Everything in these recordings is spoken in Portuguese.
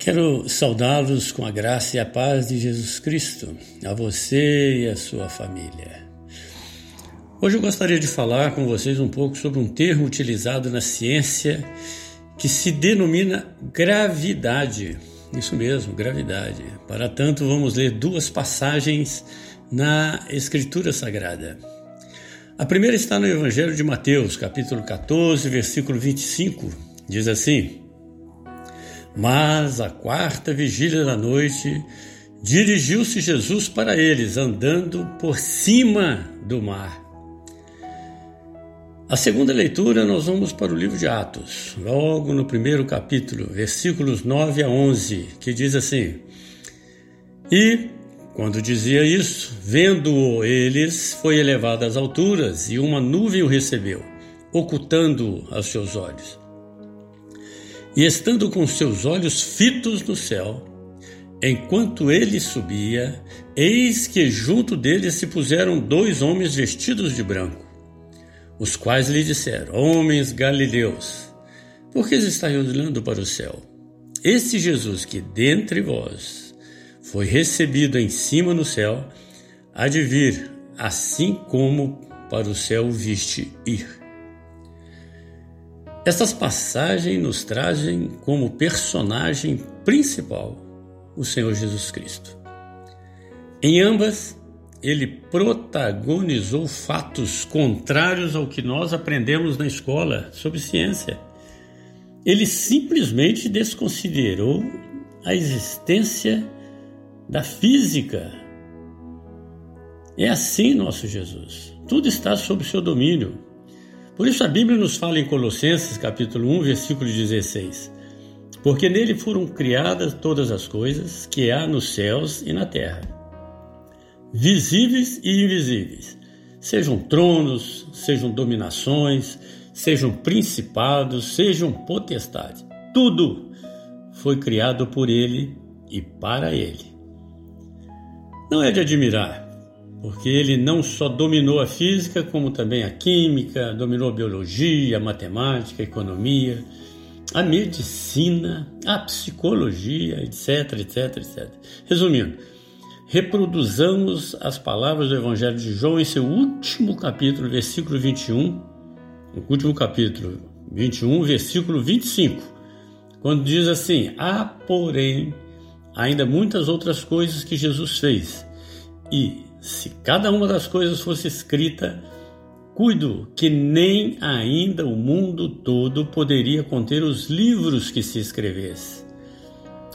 Quero saudá-los com a graça e a paz de Jesus Cristo, a você e a sua família. Hoje eu gostaria de falar com vocês um pouco sobre um termo utilizado na ciência que se denomina gravidade. Isso mesmo, gravidade. Para tanto, vamos ler duas passagens na Escritura Sagrada. A primeira está no Evangelho de Mateus, capítulo 14, versículo 25. Diz assim: mas à quarta vigília da noite, dirigiu-se Jesus para eles, andando por cima do mar. A segunda leitura, nós vamos para o livro de Atos, logo no primeiro capítulo, versículos 9 a 11, que diz assim: E, quando dizia isso, vendo-o eles, foi elevado às alturas, e uma nuvem o recebeu, ocultando-o aos seus olhos. E estando com seus olhos fitos no céu, enquanto ele subia, eis que junto dele se puseram dois homens vestidos de branco, os quais lhe disseram: Homens galileus, por que estáis olhando para o céu? Esse Jesus que dentre vós foi recebido em cima no céu, há de vir, assim como para o céu viste ir. Estas passagens nos trazem como personagem principal o Senhor Jesus Cristo. Em ambas, ele protagonizou fatos contrários ao que nós aprendemos na escola sobre ciência. Ele simplesmente desconsiderou a existência da física. É assim nosso Jesus. Tudo está sob seu domínio. Por isso a Bíblia nos fala em Colossenses capítulo 1, versículo 16: Porque nele foram criadas todas as coisas que há nos céus e na terra, visíveis e invisíveis, sejam tronos, sejam dominações, sejam principados, sejam potestades. Tudo foi criado por ele e para ele. Não é de admirar porque ele não só dominou a física, como também a química, dominou a biologia, a matemática, a economia, a medicina, a psicologia, etc, etc, etc. Resumindo, reproduzamos as palavras do Evangelho de João em seu último capítulo, versículo 21, no último capítulo 21, versículo 25, quando diz assim: Há, porém, ainda muitas outras coisas que Jesus fez, e se cada uma das coisas fosse escrita, cuido que nem ainda o mundo todo poderia conter os livros que se escrevesse.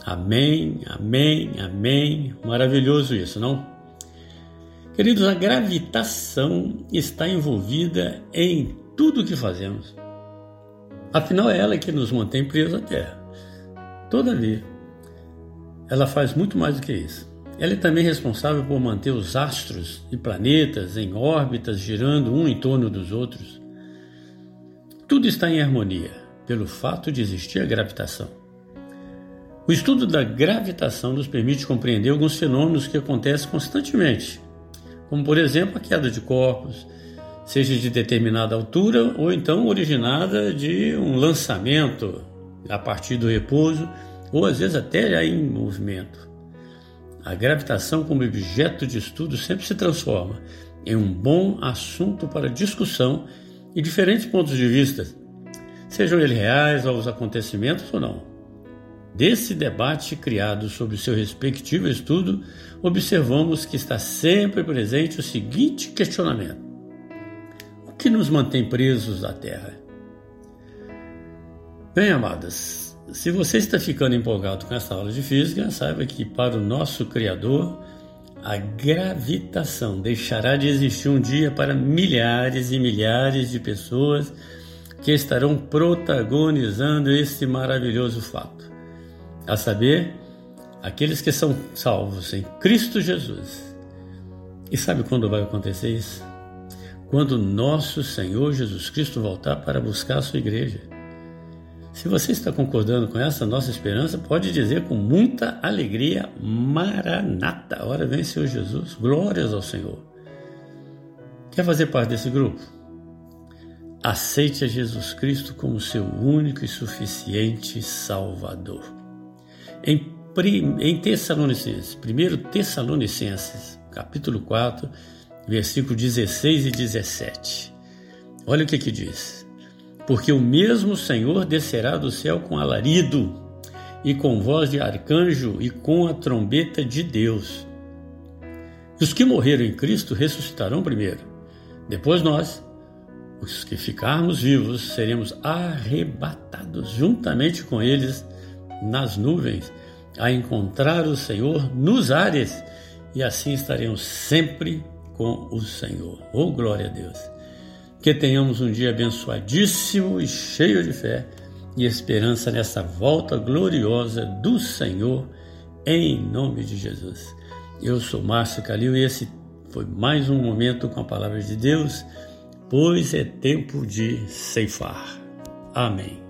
Amém, amém, amém. Maravilhoso isso, não? Queridos, a gravitação está envolvida em tudo o que fazemos. Afinal, é ela que nos mantém presos à Terra. Todavia, ela faz muito mais do que isso. Ela é também responsável por manter os astros e planetas em órbitas girando um em torno dos outros. Tudo está em harmonia pelo fato de existir a gravitação. O estudo da gravitação nos permite compreender alguns fenômenos que acontecem constantemente, como por exemplo a queda de corpos, seja de determinada altura ou então originada de um lançamento a partir do repouso ou às vezes até já em movimento. A gravitação, como objeto de estudo, sempre se transforma em um bom assunto para discussão e diferentes pontos de vista, sejam eles reais aos acontecimentos ou não. Desse debate criado sobre seu respectivo estudo, observamos que está sempre presente o seguinte questionamento: O que nos mantém presos à Terra? Bem, amadas, se você está ficando empolgado com essa aula de física, saiba que para o nosso Criador, a gravitação deixará de existir um dia para milhares e milhares de pessoas que estarão protagonizando esse maravilhoso fato. A saber, aqueles que são salvos em Cristo Jesus. E sabe quando vai acontecer isso? Quando nosso Senhor Jesus Cristo voltar para buscar a sua igreja. Se você está concordando com essa nossa esperança, pode dizer com muita alegria: Maranata, hora vem Senhor Jesus, glórias ao Senhor. Quer fazer parte desse grupo? Aceite a Jesus Cristo como seu único e suficiente Salvador. em, em Tessalonicenses, 1 Tessalonicenses, capítulo 4, versículo 16 e 17. Olha o que que diz. Porque o mesmo Senhor descerá do céu com alarido, e com voz de arcanjo, e com a trombeta de Deus. Os que morreram em Cristo ressuscitarão primeiro. Depois nós, os que ficarmos vivos, seremos arrebatados juntamente com eles nas nuvens, a encontrar o Senhor nos ares, e assim estaremos sempre com o Senhor. Oh, glória a Deus! Que tenhamos um dia abençoadíssimo e cheio de fé e esperança nessa volta gloriosa do Senhor, em nome de Jesus. Eu sou Márcio Calil e esse foi mais um momento com a palavra de Deus, pois é tempo de ceifar. Amém.